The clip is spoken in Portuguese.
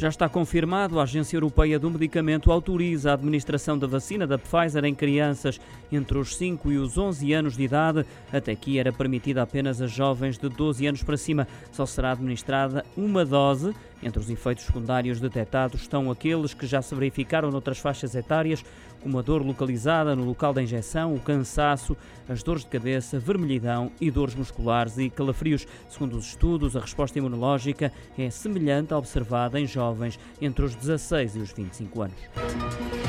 Já está confirmado, a Agência Europeia do Medicamento autoriza a administração da vacina da Pfizer em crianças entre os 5 e os 11 anos de idade. Até aqui era permitida apenas a jovens de 12 anos para cima. Só será administrada uma dose. Entre os efeitos secundários detectados estão aqueles que já se verificaram noutras faixas etárias, como a dor localizada no local da injeção, o cansaço, as dores de cabeça, vermelhidão e dores musculares e calafrios. Segundo os estudos, a resposta imunológica é semelhante à observada em jovens entre os 16 e os 25 anos.